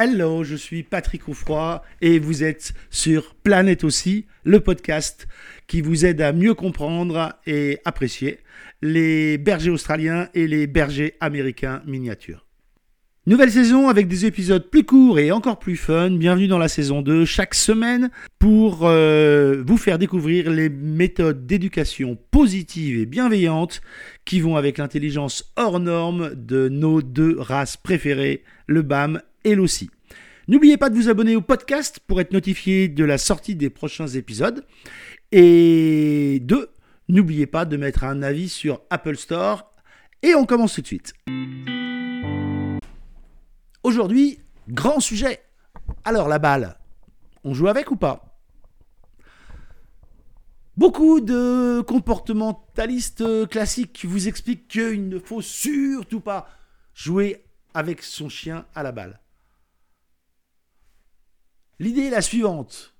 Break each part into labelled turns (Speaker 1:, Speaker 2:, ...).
Speaker 1: Hello, je suis Patrick Oufroy et vous êtes sur Planète aussi, le podcast qui vous aide à mieux comprendre et apprécier les bergers australiens et les bergers américains miniatures. Nouvelle saison avec des épisodes plus courts et encore plus fun. Bienvenue dans la saison 2 chaque semaine pour euh, vous faire découvrir les méthodes d'éducation positive et bienveillante qui vont avec l'intelligence hors norme de nos deux races préférées, le BAM et l'OSSI. N'oubliez pas de vous abonner au podcast pour être notifié de la sortie des prochains épisodes. Et deux, n'oubliez pas de mettre un avis sur Apple Store. Et on commence tout de suite. Aujourd'hui, grand sujet. Alors la balle, on joue avec ou pas? Beaucoup de comportementalistes classiques vous expliquent qu'il ne faut surtout pas jouer avec son chien à la balle. L'idée est la suivante.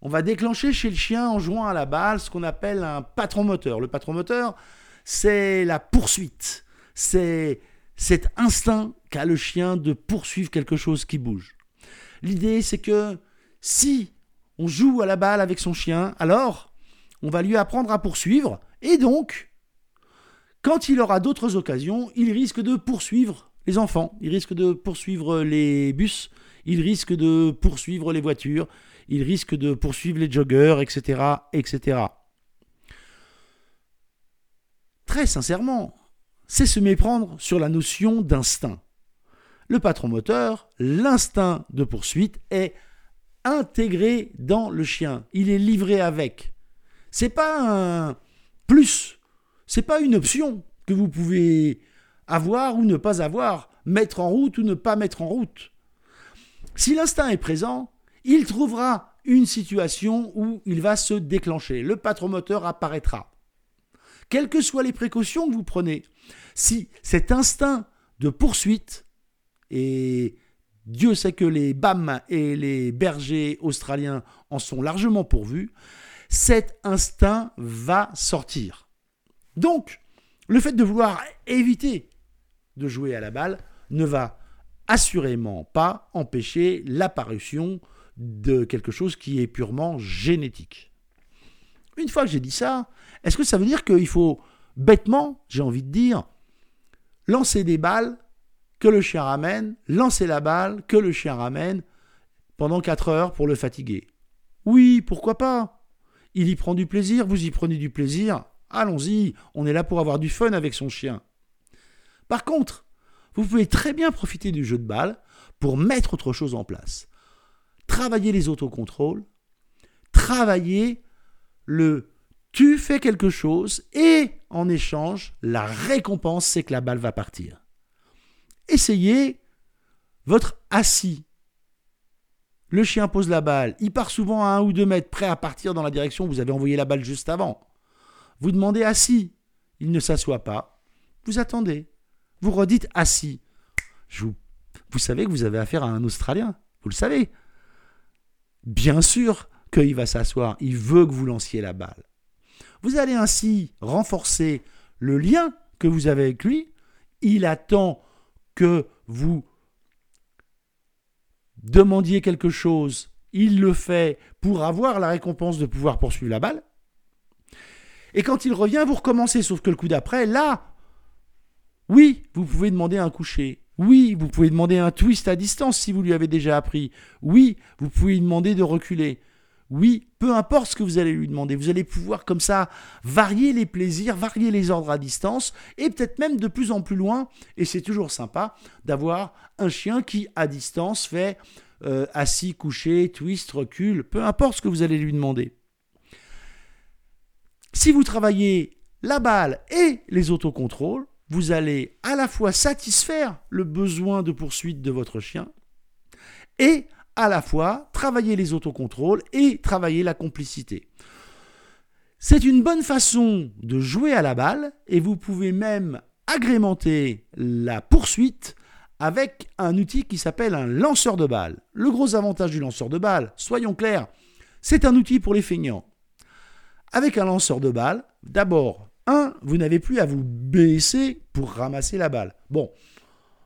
Speaker 1: On va déclencher chez le chien en jouant à la balle ce qu'on appelle un patron moteur. Le patron moteur, c'est la poursuite. C'est cet instinct qu'a le chien de poursuivre quelque chose qui bouge. L'idée, c'est que si on joue à la balle avec son chien, alors on va lui apprendre à poursuivre, et donc, quand il aura d'autres occasions, il risque de poursuivre les enfants, il risque de poursuivre les bus, il risque de poursuivre les voitures, il risque de poursuivre les joggeurs, etc., etc. Très sincèrement, c'est se méprendre sur la notion d'instinct. Le patron moteur, l'instinct de poursuite est intégré dans le chien. Il est livré avec. C'est pas un plus, c'est pas une option que vous pouvez avoir ou ne pas avoir, mettre en route ou ne pas mettre en route. Si l'instinct est présent, il trouvera une situation où il va se déclencher. Le patron moteur apparaîtra. Quelles que soient les précautions que vous prenez, si cet instinct de poursuite, et Dieu sait que les BAM et les bergers australiens en sont largement pourvus, cet instinct va sortir. Donc, le fait de vouloir éviter de jouer à la balle ne va assurément pas empêcher l'apparition de quelque chose qui est purement génétique. Une fois que j'ai dit ça, est-ce que ça veut dire qu'il faut bêtement, j'ai envie de dire, lancer des balles que le chien ramène, lancer la balle que le chien ramène pendant 4 heures pour le fatiguer? Oui, pourquoi pas? Il y prend du plaisir, vous y prenez du plaisir, allons-y, on est là pour avoir du fun avec son chien. Par contre, vous pouvez très bien profiter du jeu de balle pour mettre autre chose en place. Travailler les autocontrôles, travailler le tu fais quelque chose et en échange, la récompense, c'est que la balle va partir. Essayez votre assis. Le chien pose la balle, il part souvent à un ou deux mètres, prêt à partir dans la direction où vous avez envoyé la balle juste avant. Vous demandez assis, il ne s'assoit pas, vous attendez vous redites assis. vous, vous savez que vous avez affaire à un Australien. Vous le savez. Bien sûr qu'il va s'asseoir. Il veut que vous lanciez la balle. Vous allez ainsi renforcer le lien que vous avez avec lui. Il attend que vous demandiez quelque chose. Il le fait pour avoir la récompense de pouvoir poursuivre la balle. Et quand il revient, vous recommencez. Sauf que le coup d'après, là, oui, vous pouvez demander un coucher. Oui, vous pouvez demander un twist à distance si vous lui avez déjà appris. Oui, vous pouvez lui demander de reculer. Oui, peu importe ce que vous allez lui demander, vous allez pouvoir comme ça varier les plaisirs, varier les ordres à distance, et peut-être même de plus en plus loin, et c'est toujours sympa d'avoir un chien qui, à distance, fait euh, assis, couché, twist, recul, peu importe ce que vous allez lui demander. Si vous travaillez la balle et les autocontrôles, vous allez à la fois satisfaire le besoin de poursuite de votre chien et à la fois travailler les autocontrôles et travailler la complicité. C'est une bonne façon de jouer à la balle et vous pouvez même agrémenter la poursuite avec un outil qui s'appelle un lanceur de balles. Le gros avantage du lanceur de balles, soyons clairs, c'est un outil pour les feignants. Avec un lanceur de balles, d'abord, 1. Vous n'avez plus à vous baisser pour ramasser la balle. Bon,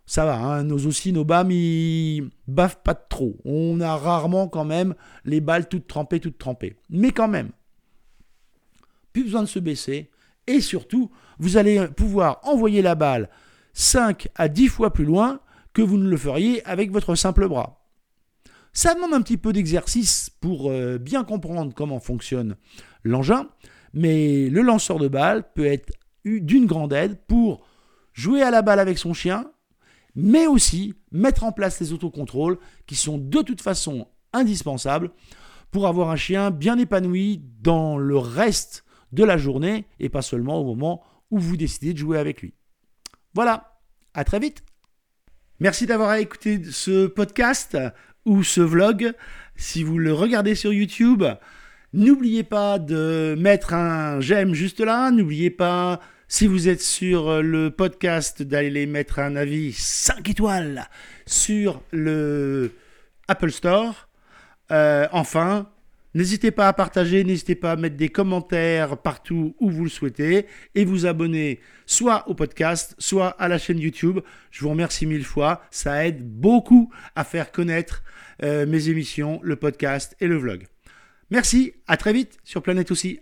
Speaker 1: ça va, hein, nos aussi, nos BAM, ils baffent pas trop. On a rarement quand même les balles toutes trempées, toutes trempées. Mais quand même, plus besoin de se baisser. Et surtout, vous allez pouvoir envoyer la balle 5 à 10 fois plus loin que vous ne le feriez avec votre simple bras. Ça demande un petit peu d'exercice pour euh, bien comprendre comment fonctionne l'engin, mais le lanceur de balle peut être d'une grande aide pour jouer à la balle avec son chien, mais aussi mettre en place les autocontrôles qui sont de toute façon indispensables pour avoir un chien bien épanoui dans le reste de la journée et pas seulement au moment où vous décidez de jouer avec lui. Voilà, à très vite. Merci d'avoir écouté ce podcast ou ce vlog. Si vous le regardez sur YouTube, n'oubliez pas de mettre un j'aime juste là. N'oubliez pas, si vous êtes sur le podcast, d'aller mettre un avis 5 étoiles sur le Apple Store. Euh, enfin, N'hésitez pas à partager, n'hésitez pas à mettre des commentaires partout où vous le souhaitez et vous abonner soit au podcast, soit à la chaîne YouTube. Je vous remercie mille fois, ça aide beaucoup à faire connaître euh, mes émissions, le podcast et le vlog. Merci, à très vite sur Planète aussi.